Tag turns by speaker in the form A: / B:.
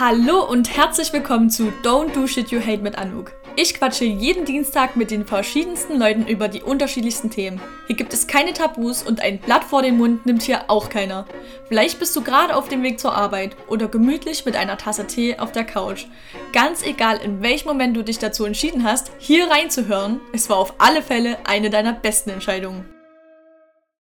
A: Hallo und herzlich willkommen zu Don't Do Shit You Hate mit Anouk. Ich quatsche jeden Dienstag mit den verschiedensten Leuten über die unterschiedlichsten Themen. Hier gibt es keine Tabus und ein Blatt vor den Mund nimmt hier auch keiner. Vielleicht bist du gerade auf dem Weg zur Arbeit oder gemütlich mit einer Tasse Tee auf der Couch. Ganz egal, in welchem Moment du dich dazu entschieden hast, hier reinzuhören, es war auf alle Fälle eine deiner besten Entscheidungen.